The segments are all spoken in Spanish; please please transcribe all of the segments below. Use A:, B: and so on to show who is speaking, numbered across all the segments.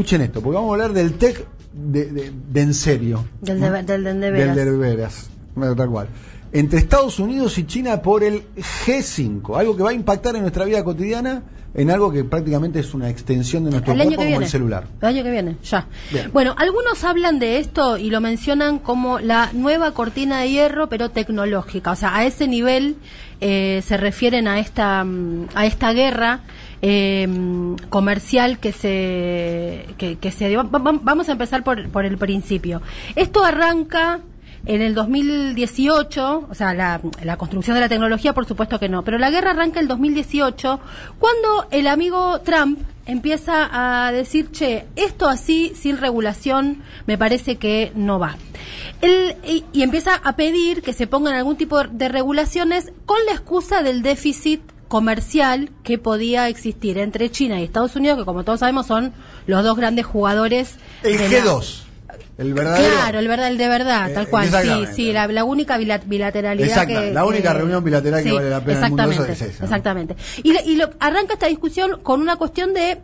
A: escuchen esto, porque vamos a hablar del tech de, de- de en serio.
B: Del
A: ¿no?
B: de, del de, de
A: Del
B: veras.
A: de veras, tal cual. Entre Estados Unidos y China por el G5, algo que va a impactar en nuestra vida cotidiana, en algo que prácticamente es una extensión de nuestro
B: El
A: cuerpo como
B: viene.
A: el celular.
B: El año que viene, ya.
A: Bien.
B: Bueno, algunos hablan de esto y lo mencionan como la nueva cortina de hierro, pero tecnológica. O sea, a ese nivel eh, se refieren a esta, mm, a esta guerra eh, comercial que se, que, que se dio. Va- va- Vamos a empezar por, por el principio. Esto arranca en el 2018, o sea, la, la construcción de la tecnología, por supuesto que no, pero la guerra arranca el 2018, cuando el amigo Trump empieza a decir, che, esto así, sin regulación, me parece que no va. Él, y empieza a pedir que se pongan algún tipo de regulaciones con la excusa del déficit comercial que podía existir entre China y Estados Unidos, que como todos sabemos son los dos grandes jugadores.
A: El
B: de la-
A: G2, el verdadero.
B: Claro, el verdad, el de verdad,
A: Eh,
B: tal cual. Sí,
A: exactamente.
B: sí, la, la única bila- bilateralidad
A: Exacto,
B: que...
A: la única
B: que-
A: reunión bilateral que vale la pena en el mundo,
B: Exactamente,
A: eso es esa, ¿no?
B: exactamente. Y, lo, arranca esta discusión con una cuestión de,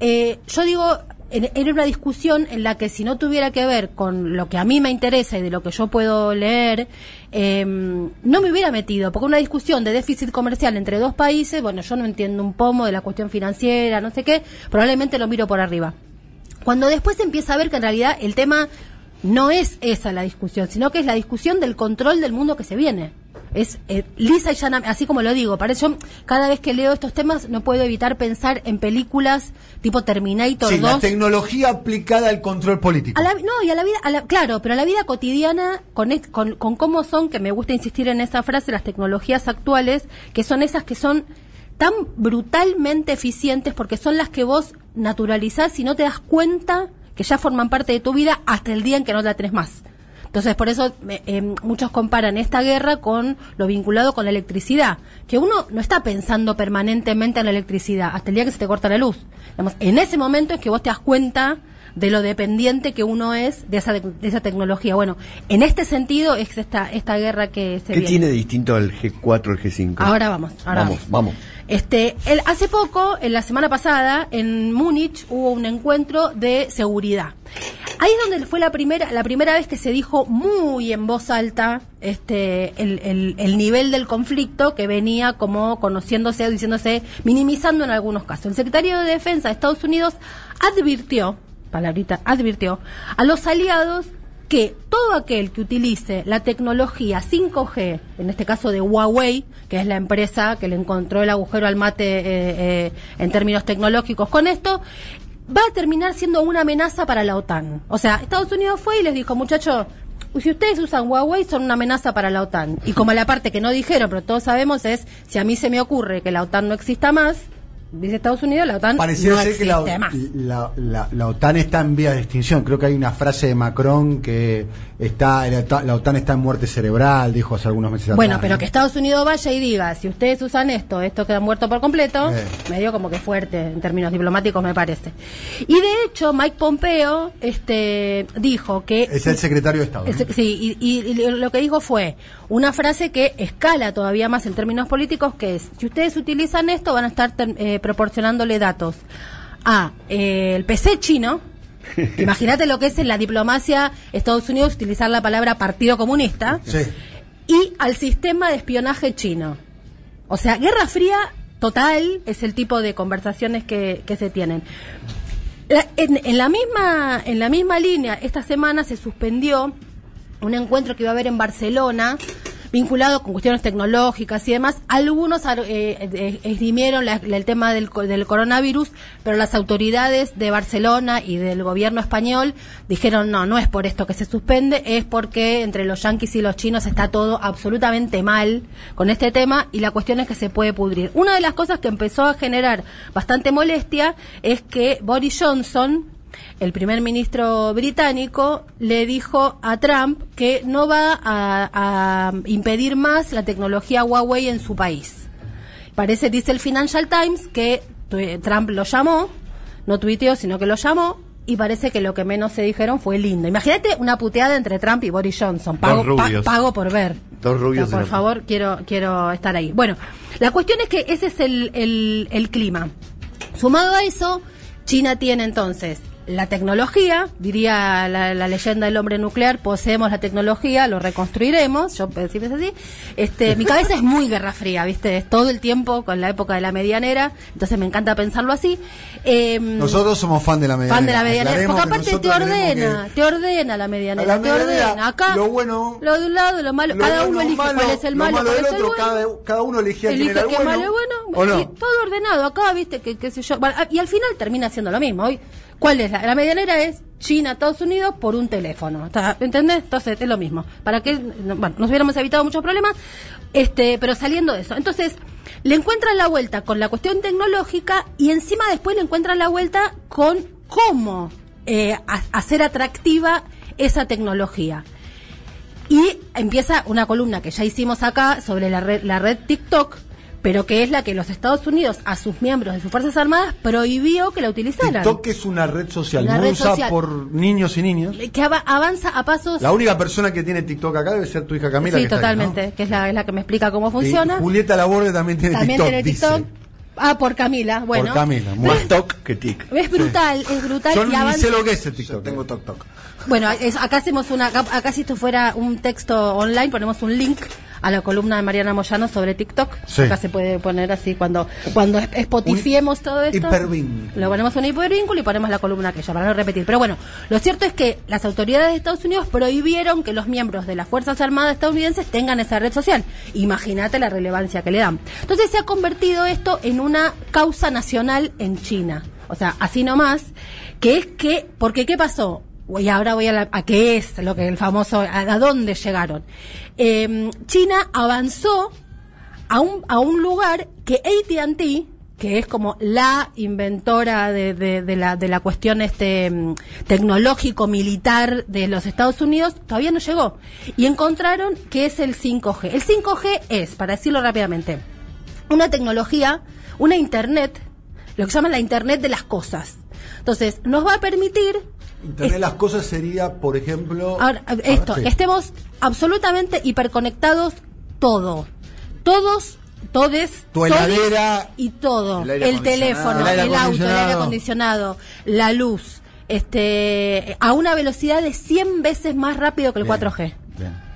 B: eh, yo digo, era una discusión en la que si no tuviera que ver con lo que a mí me interesa y de lo que yo puedo leer, eh, no me hubiera metido, porque una discusión de déficit comercial entre dos países, bueno, yo no entiendo un pomo de la cuestión financiera, no sé qué, probablemente lo miro por arriba. Cuando después empieza a ver que en realidad el tema no es esa la discusión, sino que es la discusión del control del mundo que se viene. Es eh, lisa y llana, así como lo digo. Para eso, cada vez que leo estos temas, no puedo evitar pensar en películas tipo Terminator
A: Sí, la
B: 2.
A: tecnología aplicada al control político.
B: A la, no, y a la vida, a la- claro, pero a la vida cotidiana, con, con, con cómo son, que me gusta insistir en esa frase, las tecnologías actuales, que son esas que son tan brutalmente eficientes porque son las que vos naturalizás y no te das cuenta que ya forman parte de tu vida hasta el día en que no la tenés más. Entonces, por eso eh, muchos comparan esta guerra con lo vinculado con la electricidad, que uno no está pensando permanentemente en la electricidad hasta el día que se te corta la luz. Digamos, en ese momento es que vos te das cuenta de lo dependiente que uno es de esa, de esa tecnología. Bueno, en este sentido es esta, esta guerra que se
C: ¿Qué
B: viene.
C: tiene de distinto al G4 al G5?
B: Ahora vamos, ahora
C: vamos, vamos.
B: Este, el, hace poco, en la semana pasada, en Múnich hubo un encuentro de seguridad. Ahí es donde fue la primera, la primera vez que se dijo muy en voz alta este, el, el- el nivel del conflicto que venía como conociéndose o diciéndose, minimizando en algunos casos. El secretario de Defensa de Estados Unidos advirtió, palabrita, advirtió a los aliados que todo aquel que utilice la tecnología 5G, en este caso de Huawei, que es la empresa que le encontró el agujero al mate eh, eh, en términos tecnológicos con esto, va a terminar siendo una amenaza para la OTAN. O sea, Estados Unidos fue y les dijo, muchachos, si ustedes usan Huawei son una amenaza para la OTAN. Y como la parte que no dijeron, pero todos sabemos es, si a mí se me ocurre que la OTAN no exista más, dice Estados Unidos, la OTAN
A: Pareciera
B: no
A: ser que la, la- la- la OTAN está en vía de extinción. Creo que hay una frase de Macron que está la, OTAN está en muerte cerebral, dijo hace algunos meses
B: Bueno,
A: atrás.
B: pero
A: ¿no?
B: que Estados Unidos vaya y diga, si ustedes usan esto, esto queda muerto por completo,
A: Eh.
B: medio como que fuerte en términos diplomáticos me parece. Y de hecho, Mike Pompeo este, dijo que...
A: Es el secretario de Estado.
B: sí, y, y- y lo que dijo fue una frase que escala todavía más en términos políticos, que es, si ustedes utilizan esto, van a estar eh, proporcionándole datos a eh, el PC chino, imagínate lo que es en la diplomacia Estados Unidos utilizar la palabra Partido Comunista,
A: Sí.
B: y al sistema de espionaje chino. O sea, Guerra Fría total es el tipo de conversaciones que, que se tienen. La- en, en la misma, en la misma línea, esta semana se suspendió un encuentro que iba a haber en Barcelona vinculado con cuestiones tecnológicas y demás. Algunos eh, eh, esgrimieron la- el tema del, del coronavirus, pero las autoridades de Barcelona y del gobierno español dijeron no, no es por esto que se suspende, es porque entre los yanquis y los chinos está todo absolutamente mal con este tema y la cuestión es que se puede pudrir. Una de las cosas que empezó a generar bastante molestia es que Boris Johnson, el primer ministro británico le dijo a Trump que no va a, a impedir más la tecnología Huawei en su país. Parece, dice el Financial Times, que Trump lo llamó, no tuiteó, sino que lo llamó, y parece que lo que menos se dijeron fue lindo. Imagínate una puteada entre Trump y Boris Johnson. Pago, pa- pago por ver.
C: Dos rubios
B: O sea, por favor, quiero, quiero estar ahí. Bueno, la cuestión es que ese es el, el, el clima. Sumado a eso, China tiene entonces la tecnología, diría la, la leyenda del hombre nuclear, poseemos la tecnología, lo reconstruiremos, yo puedo decirles así. Este, mi cabeza es muy guerra fría, ¿viste? Es todo el tiempo con la época de la medianera, entonces me encanta pensarlo así. Em,
A: Nosotros somos fan de la medianera.
B: Fan de la medianera, porque
A: que
B: aparte te ordena,
A: que-
B: te ordena la medianera, te ordena. Acá,
A: lo bueno-
B: lo de un lado, lo malo,
A: Lo
B: cada uno elige
A: malo,
B: cuál es el
A: lo
B: malo,
A: malo
B: cuál es el
A: otro,
B: bueno.
A: cada, cada uno
B: Elige
A: el bueno.
B: malo es bueno, todo ordenado acá, viste, que qué sé yo. Bueno, y al final termina siendo lo mismo. Hoy, ¿cuál es la, la medianera? Es China, Estados Unidos por un teléfono. ¿Entendés? Entonces es lo mismo. Para que, no, bueno, nos hubiéramos evitado muchos problemas, este, pero saliendo de eso. Entonces, le encuentran la vuelta con la cuestión tecnológica y encima después le encuentran la vuelta con cómo eh, ha- hacer atractiva esa tecnología. Y empieza una columna que ya hicimos acá sobre la red, la red TikTok, pero que es la que los Estados Unidos a sus miembros de sus Fuerzas Armadas prohibió que la utilizaran.
A: TikTok es una red social
B: Una
A: muy
B: red
A: usada
B: social.
A: por niños y niñas.
B: Que ava- avanza a pasos...
A: La única persona que tiene TikTok acá debe ser tu hija Camila.
B: sí,
A: que ¿no?
B: totalmente, que es la, es la que me explica cómo
A: Y
B: funciona.
A: Julieta Laborde también tiene
B: También
A: TikTok.
B: tiene
A: dice.
B: TikTok. Ah, por Camila, bueno.
A: Camila, muy
C: Más toc que tic.
B: Es brutal, es brutal
A: Yo
B: y avanza.
A: sé lo que es el TikTok.
D: Yo tengo toc toc.
B: Bueno, es- acá hacemos una, acá, acá si esto fuera un texto online, ponemos un link a la columna de Mariana Moyano sobre TikTok.
A: Sí.
B: Acá se puede poner así cuando cuando spotifiemos todo esto.
A: hipervínculo.
B: Lo ponemos un hipervínculo y ponemos la columna aquella para no repetir. Pero bueno, lo cierto es que las autoridades de Estados Unidos prohibieron que los miembros de las Fuerzas Armadas estadounidenses tengan esa red social. Imagínate la relevancia que le dan. Entonces se ha convertido esto en una causa nacional en China. O sea, así nomás, que es que, porque ¿qué pasó? Y ahora voy a, a qué es lo que el famoso, a, dónde llegaron. Eh, China avanzó a un, a un lugar que AT&T, que es como la inventora de, de- de la, de la cuestión este mm, tecnológico militar de los Estados Unidos, todavía no llegó. Y encontraron que es el 5G. El 5G es, para decirlo rápidamente, una tecnología, una Internet, lo que se llama la Internet de las cosas. Entonces, nos va a permitir
A: Internet de las cosas sería, por ejemplo.
B: Ahora,
A: ver,
B: esto,
A: sí.
B: que estemos absolutamente hiperconectados todo. Todos, todes,
A: Tu
B: todes
A: heladera,
B: y todo.
D: el
B: teléfono, el, auto, el aire
A: acondicionado.
B: la luz, este, a una velocidad de 100 veces más rápido que el
A: Bien,
B: 4G.
A: bien.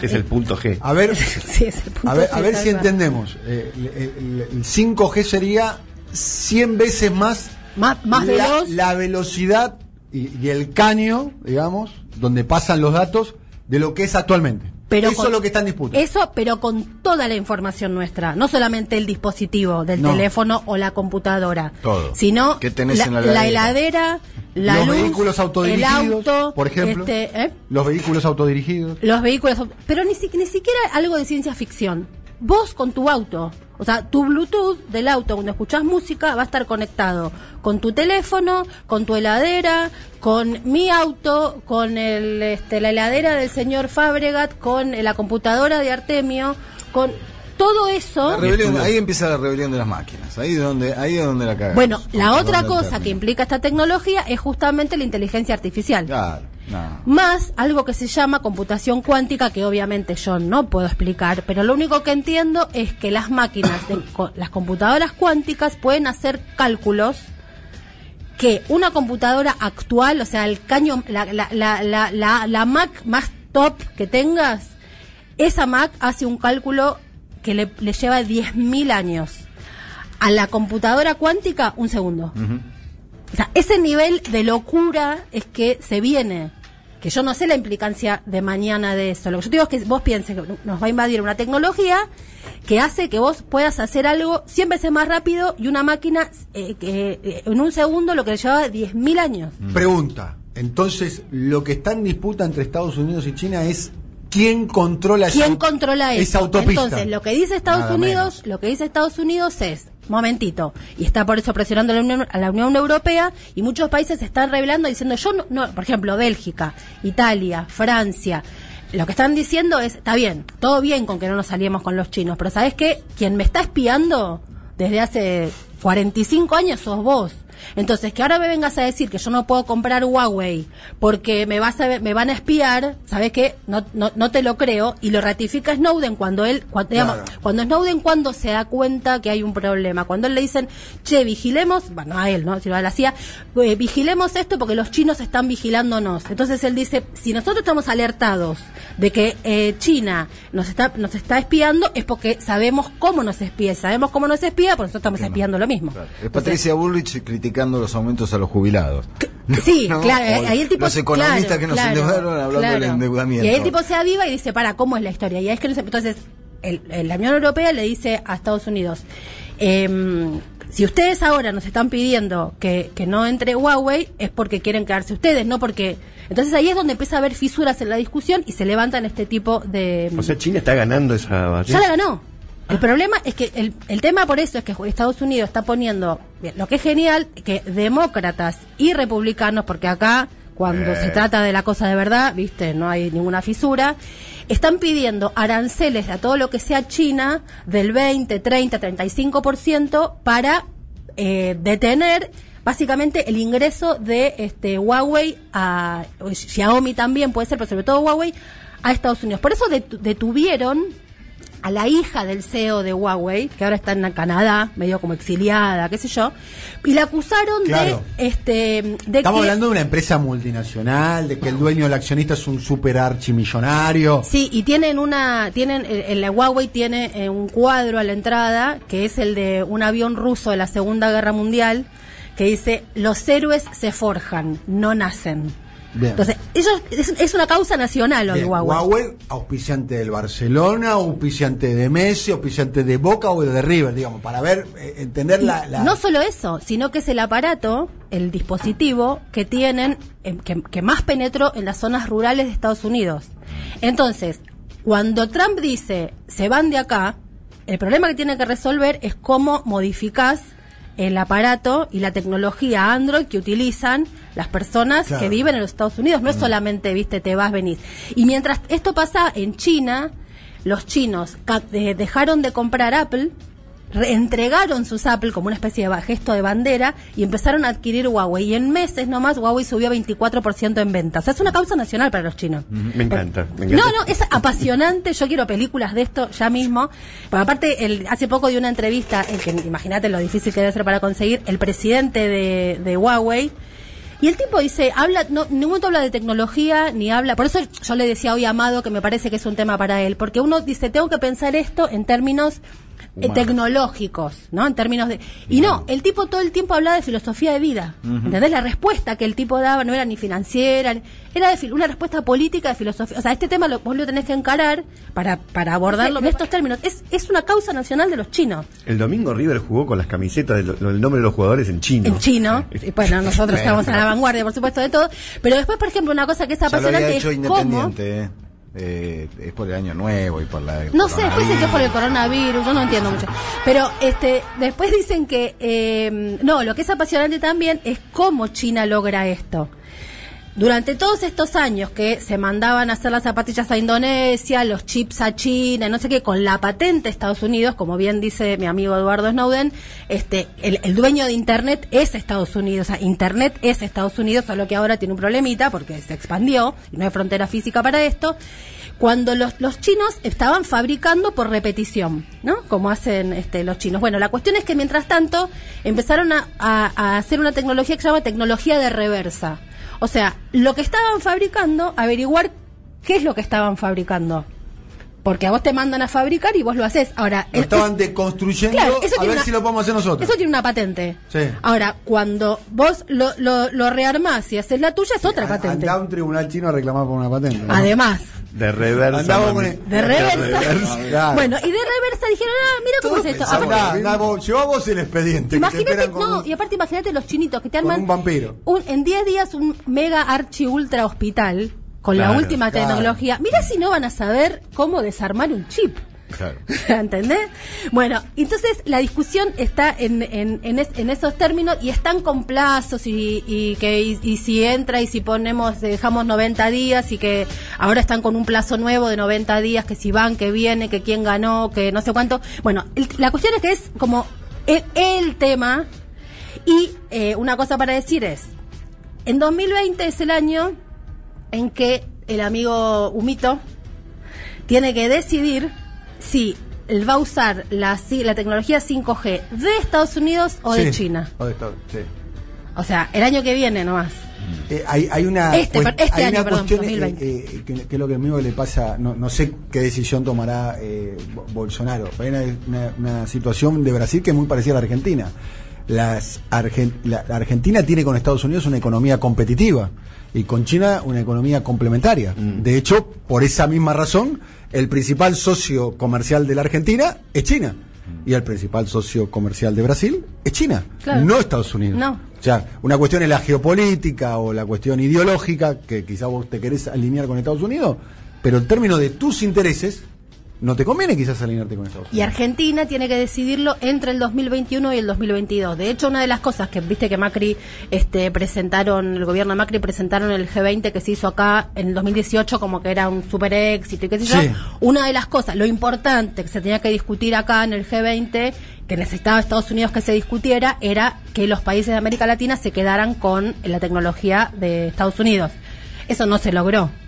C: Es el punto G.
A: A ver,
B: Sí, es el punto
A: a ver, a ver si entendemos. Eh, el, el- el 5G sería 100 veces más,
B: Más, más
A: la,
B: veloz.
A: la velocidad y, y el caño, digamos, donde pasan los datos de lo que es actualmente.
B: Pero
A: Eso
B: con-
A: es lo que está en disputa.
B: Eso, pero con toda la información nuestra, no solamente el dispositivo del
A: No.
B: teléfono o la computadora,
D: Todo.
B: sino
D: ¿Qué tenés
B: la,
D: en la
B: la
D: heladera?
B: heladera, la
A: los
B: luz,
A: vehículos autodirigidos,
B: el auto,
A: por ejemplo.
B: este, ¿eh?
A: Los vehículos autodirigidos.
B: los vehículos, pero ni, si- ni siquiera algo de ciencia ficción. Vos con tu auto, o sea, tu Bluetooth del auto cuando escuchás música va a estar conectado con tu teléfono, con tu heladera, con mi auto, con el, este, la heladera del señor Fabregat, con la computadora de Artemio, con todo eso.
D: Rebelión- ahí empieza la rebelión de las máquinas. Ahí es donde, ahí es donde la cagamos.
B: Bueno, la otra cosa que implica esta tecnología es justamente la inteligencia artificial.
D: Claro, no.
B: Más algo que se llama computación cuántica, que obviamente yo no puedo explicar, pero lo único que entiendo es que las máquinas, de- las computadoras cuánticas pueden hacer cálculos que una computadora actual, o sea, el caño, la, la, la, la, la- la Mac más top que tengas, esa Mac hace un cálculo que le, le lleva 10.000 años. A la computadora cuántica, un segundo. O sea, ese nivel de locura es que se viene. Que yo no sé la implicancia de mañana de eso. Lo que yo digo es que vos pienses que nos va a invadir una tecnología que hace que vos puedas hacer algo 100 veces más rápido y una máquina eh, que eh, en un segundo lo que le llevaba 10.000 años.
A: Pregunta. Entonces, lo que está en disputa entre Estados Unidos y China es quién controla esa,
B: ¿Quién controla eso?
A: esa autopista.
B: Entonces, lo que dice Estados
A: Nada
B: Unidos,
A: menos.
B: lo que dice Estados Unidos es, momentito, y está por eso presionando a la Unión, a la Unión Europea y muchos países se están revelando diciendo, yo no, no, por ejemplo, Bélgica, Italia, Francia, lo que están diciendo es, está bien, todo bien con que no nos saliemos con los chinos, pero ¿sabes qué? Quien me está espiando desde hace 45 años sos vos. Entonces, que ahora me vengas a decir que yo no puedo comprar Huawei porque me vas a me van a espiar, ¿sabes qué? No, no, no te lo creo y lo ratifica Snowden cuando él cuando, digamos,
A: Claro.
B: cuando Snowden cuando se da cuenta que hay un problema, cuando él le dicen, "Che, vigilemos", bueno, a él, ¿no? Si lo hacía, "Eh, vigilemos esto porque los chinos están vigilándonos. Entonces él dice, si nosotros estamos alertados de que eh, China nos está nos está espiando es porque sabemos cómo nos espía, sabemos cómo nos espía, por eso estamos espiando lo mismo.
D: Es Patricia Bullrich criticando los aumentos a los jubilados.
B: Sí,
D: ¿No?
B: claro, eh,
D: O
B: ahí el tipo
D: Los economistas
B: claro,
D: que nos
B: claro,
D: endeudaron hablando del endeudamiento.
B: Y ahí el tipo se aviva y dice, para, ¿cómo es la historia? Y ahí es que no se- entonces el- el- la Unión Europea le dice a Estados Unidos, em, si ustedes ahora nos están pidiendo que, que no entre Huawei es porque quieren quedarse ustedes, no porque... Entonces ahí es donde empieza a haber fisuras en la discusión y se levantan este tipo de...
C: O sea, China está ganando esa batalla.
B: Ya la ganó. El problema es que el, el tema por eso es que Estados Unidos está poniendo, bien, lo que es genial, que demócratas y republicanos, porque acá cuando se trata de la cosa de verdad, viste, no hay ninguna fisura, están pidiendo aranceles a todo lo que sea China del 20, 30, 35% para eh, detener básicamente el ingreso de este Huawei a Xiaomi también puede ser, pero sobre todo Huawei a Estados Unidos. Por eso detu- detuvieron a la hija del CEO de Huawei, que ahora está en Canadá, medio como exiliada, qué sé yo, y la acusaron
A: Claro.
B: de este de
A: Estamos
B: que-
A: hablando de una empresa multinacional, de que el dueño del accionista es un super archimillonario.
B: Sí, y tienen una, tienen, el, el Huawei tiene eh, un cuadro a la entrada que es el de un avión ruso de la Segunda Guerra Mundial que dice los héroes se forjan, no nacen.
A: Bien.
B: Entonces, ellos es, es una causa nacional hoy Huawei.
A: Huawei, auspiciante del Barcelona, auspiciante de Messi, auspiciante de Boca o de River, digamos, para ver, eh, entender la, la-
B: No solo eso, sino que es el aparato, el dispositivo que tienen, eh, que, que más penetró en las zonas rurales de Estados Unidos. Entonces, cuando Trump dice se van de acá, el problema que tiene que resolver es cómo modificás el aparato y la tecnología Android que utilizan las personas
A: Claro.
B: que viven en los Estados Unidos. No es solamente, viste, te vas, venís. Y mientras esto pasa en China, los chinos dejaron de comprar Apple, re- entregaron sus Apple como una especie de gesto de bandera y empezaron a adquirir Huawei. Y en meses nomás Huawei subió 24% en ventas. O sea, es una causa nacional para los chinos.
C: Me encanta, me
B: No,
C: encanta.
B: no, es apasionante. Yo quiero películas de esto ya mismo. Porque aparte, el, hace poco di una entrevista, en que imagínate lo difícil que debe ser para conseguir, el presidente de, de Huawei. Y el tipo dice, habla, no, ningún momento habla de tecnología, ni habla. Por eso yo le decía hoy a Amado que me parece que es un tema para él. Porque uno dice, tengo que pensar esto en términos eh, tecnológicos, ¿no? En términos de. Y no, el tipo todo el tiempo hablaba de filosofía de vida. ¿Entendés? La respuesta que el tipo daba no era ni financiera, ni- era de fil- una respuesta política de filosofía. O sea, este tema lo, vos lo tenés que encarar para, para abordarlo en estos términos. Es, es una causa nacional de los chinos.
C: El domingo River jugó con las camisetas del del nombre de los jugadores en chino.
B: En chino, y bueno, nosotros estamos a la vanguardia, por supuesto, de todo. Pero después, por ejemplo, una cosa que es
D: Ya lo había
B: apasionante
D: hecho
B: es cómo.
D: Eh. Eh, es por el año nuevo y por la.
B: No sé, después dicen que es por el coronavirus, yo no entiendo mucho. Pero este, después dicen que, eh, no, lo que es apasionante también es cómo China logra esto. Durante todos estos años que se mandaban a hacer las zapatillas a Indonesia, los chips a China, no sé qué, con la patente de Estados Unidos, como bien dice mi amigo Eduardo Snowden, este, el, dueño de Internet es Estados Unidos, o sea, Internet es Estados Unidos, solo que ahora tiene un problemita porque se expandió y no hay frontera física para esto cuando los, los chinos estaban fabricando por repetición, ¿no? Como hacen este, los chinos. Bueno, la cuestión es que mientras tanto empezaron a- a hacer una tecnología que se llama tecnología de reversa. O sea, lo que estaban fabricando, averiguar qué es lo que estaban fabricando. Porque a vos te mandan a fabricar y vos lo haces. Ahora,
A: Lo
B: es-
A: estaban deconstruyendo
B: Claro, eso
A: a ver
B: una-
A: si lo podemos hacer nosotros.
B: eso tiene una patente.
A: Sí.
B: Ahora, cuando vos lo, lo, lo rearmás y haces la tuya, es otra
A: A-
B: patente.
A: Andaba a un tribunal chino a reclamar por una patente. ¿no?
B: Además.
C: De reversa.
A: Con el-
B: De reversa.
A: Claro.
B: Bueno, y de reversa dijeron, ah, mira cómo es esto.
A: Andá,
B: Aparte-
A: andá vos, llevá vos el expediente.
B: Imagínate,
A: con
B: no,
A: un-
B: y aparte imagínate los chinitos que te
A: con
B: arman
A: un vampiro.
B: un- en 10 días un mega archi ultra hospital con la última
A: claro.
B: tecnología. Mira si no van a saber cómo desarmar un chip.
D: Claro.
B: ¿Entendés? Bueno, entonces la discusión está en, en, en, es- en esos términos y están con plazos y, y que y, y si entra y si ponemos, dejamos 90 días y que ahora están con un plazo nuevo de 90 días, que si van, que viene, que quién ganó, que no sé cuánto. Bueno, el- la cuestión es que es como el, el tema Y eh, una cosa para decir es, en 2020 es el año en que el amigo Humito tiene que decidir si él va a usar la, la tecnología 5G de Estados Unidos o de China.
A: o de Estados- sí.
B: O sea, el año que viene nomás.
A: Eh, hay, hay una,
B: Este, este
A: hay
B: año,
A: una
B: perdón,
A: cuestión
B: 2020.
A: eh, eh, que, que es lo que mismo le pasa, no, no sé qué decisión tomará eh, Bo- Bolsonaro. Hay una, una- una situación de Brasil que es muy parecida a la Argentina. Las Argen- la, la Argentina tiene con Estados Unidos una economía competitiva y con China una economía complementaria. De hecho, por esa misma razón, el principal socio comercial de la Argentina es China. Y el principal socio comercial de Brasil es China,
B: Claro.
A: no Estados Unidos.
B: No.
A: O sea, una cuestión es la geopolítica o la cuestión ideológica, que quizás vos te querés alinear con Estados Unidos, pero en términos de tus intereses, no te conviene quizás alinearte con Estados
B: Y
A: Unidos.
B: Argentina tiene que decidirlo entre el 2021 y el 2022. De hecho, una de las cosas que viste que Macri este, presentaron, el gobierno de Macri presentaron el G20 que se hizo acá en el 2018 como que era un super éxito y qué sé yo.
A: Sí.
B: Una de las cosas, lo importante que se tenía que discutir acá en el G20, que necesitaba Estados Unidos que se discutiera, era que los países de América Latina se quedaran con la tecnología de Estados Unidos. Eso no se logró.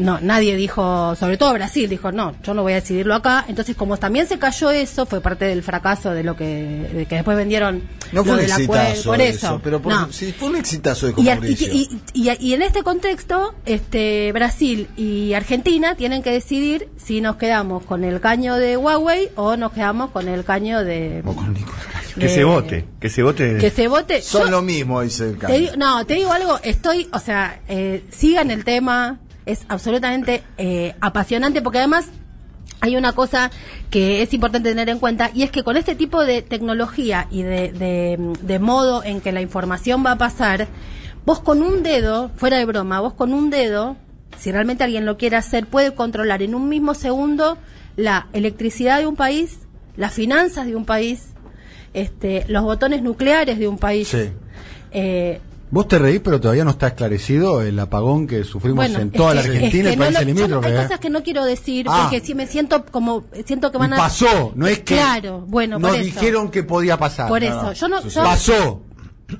B: No, nadie dijo, sobre todo Brasil, dijo, no, yo no voy a decidirlo acá. Entonces, como también se cayó eso, fue parte del fracaso de lo que, de que después vendieron
D: No fue un exitazo.
B: por eso.
D: pero por-
B: No.
D: sí, fue un exitazo de
B: Y, ar- y,
D: Mauricio.
B: y- y- y en este contexto, este Brasil y Argentina tienen que decidir si nos quedamos con el caño de Huawei o nos quedamos con el caño de...
D: O con Nicolás.
C: Que
B: de-
C: se vote, que se vote.
B: Que se vote.
D: Son
B: Yo-
D: lo mismo, dice el
B: te
D: cambio.
B: digo- no, te digo algo, estoy, o sea, eh, sigan el tema, es absolutamente eh, apasionante porque además hay una cosa que es importante tener en cuenta y es que con este tipo de tecnología y de, de- de modo en que la información va a pasar, vos con un dedo, fuera de broma, vos con un dedo, si realmente alguien lo quiere hacer, puede controlar en un mismo segundo la electricidad de un país, las finanzas de un país, este, los botones nucleares de un país.
A: Sí.
B: Eh,
A: Vos te reís, pero todavía no está esclarecido el apagón que sufrimos
B: bueno,
A: en toda la Argentina y
B: no
A: países
B: no-
A: limítrofes.
B: Hay
A: ¿eh?
B: cosas que no quiero decir
A: Ah.
B: porque si me siento como siento que van a
A: pasó, no es que
B: Claro, bueno,
A: nos
B: por eso.
A: dijeron que podía pasar.
B: Por
A: No,
B: eso,
A: no.
B: yo no yo,
A: Pasó.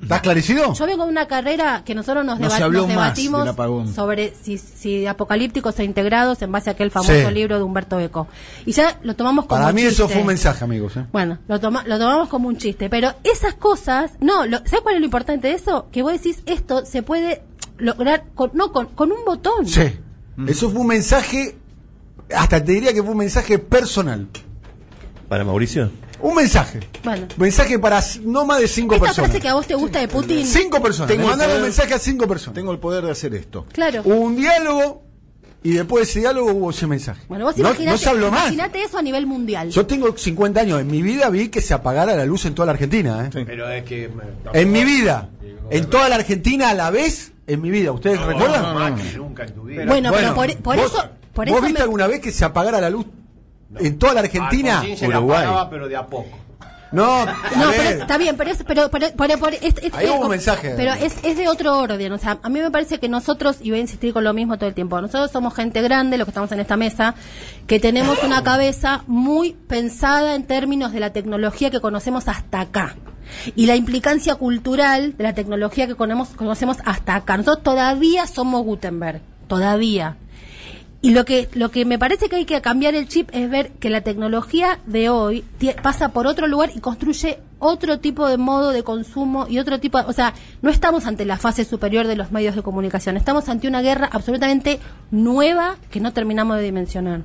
A: ¿Está esclarecido?
B: yo vengo de una carrera que nosotros nos,
D: No
B: deba- debatimos sobre si, si apocalípticos e integrados en base a aquel famoso
A: Sí.
B: libro de Humberto Eco. Y ya lo tomamos como
A: Para mí eso
B: chiste.
A: fue un mensaje, amigos. ¿eh?
B: Bueno, lo, toma- lo tomamos como un chiste, pero esas cosas, no, lo, ¿sabes cuál es lo importante de eso? Que vos decís, esto se puede lograr con, no, con, con un botón.
A: Sí. Eso fue un mensaje, hasta te diría que fue un mensaje personal.
C: Para Mauricio.
A: Un mensaje.
B: Bueno.
A: Mensaje para no más de cinco
B: Esta
A: personas.
B: frase que a vos te gusta de Putin.
A: Cinco personas.
D: Tengo
A: Le
D: el
A: mandaron un mensaje a cinco personas.
D: Tengo el poder de hacer esto.
B: Claro.
A: Hubo un diálogo y después de ese diálogo hubo ese mensaje.
B: Bueno, vos
A: no,
B: imaginate,
A: no se habló más.
B: imaginate eso a nivel mundial.
A: Yo tengo 50 años. En mi vida vi que se apagara la luz en toda la Argentina. ¿eh?
E: Pero es que.
A: En mi vida. En toda la Argentina a la vez. En mi vida. ¿Ustedes recuerdan?
E: No, nunca en tu vida.
B: bueno, pero por, por
A: ¿vos-
B: eso, por
A: ¿Vos
B: eso
A: viste
B: me-
A: alguna vez que se apagara la luz en toda la Argentina?
E: Alfonsín se la
C: Uruguay.
E: apagaba, pero de a poco.
A: No,
B: No, pero es- está bien, pero es, pero, pero, pero- pero es- es-
A: Ahí
B: es-
A: hubo un mensaje.
B: Pero es, es de otro orden. O sea, a mí me parece que nosotros, y voy a insistir con lo mismo todo el tiempo, nosotros somos gente grande, los que estamos en esta mesa, que tenemos una cabeza muy pensada en términos de la tecnología que conocemos hasta acá. Y la implicancia cultural de la tecnología que conocemos, conocemos hasta acá. Nosotros todavía somos Gutenberg, todavía. Y lo que, lo que me parece que hay que cambiar el chip es ver que la tecnología de hoy pasa por otro lugar y construye otro tipo de modo de consumo y otro tipo, de- o sea, no estamos ante la fase superior de los medios de comunicación, estamos ante una guerra absolutamente nueva que no terminamos de dimensionar.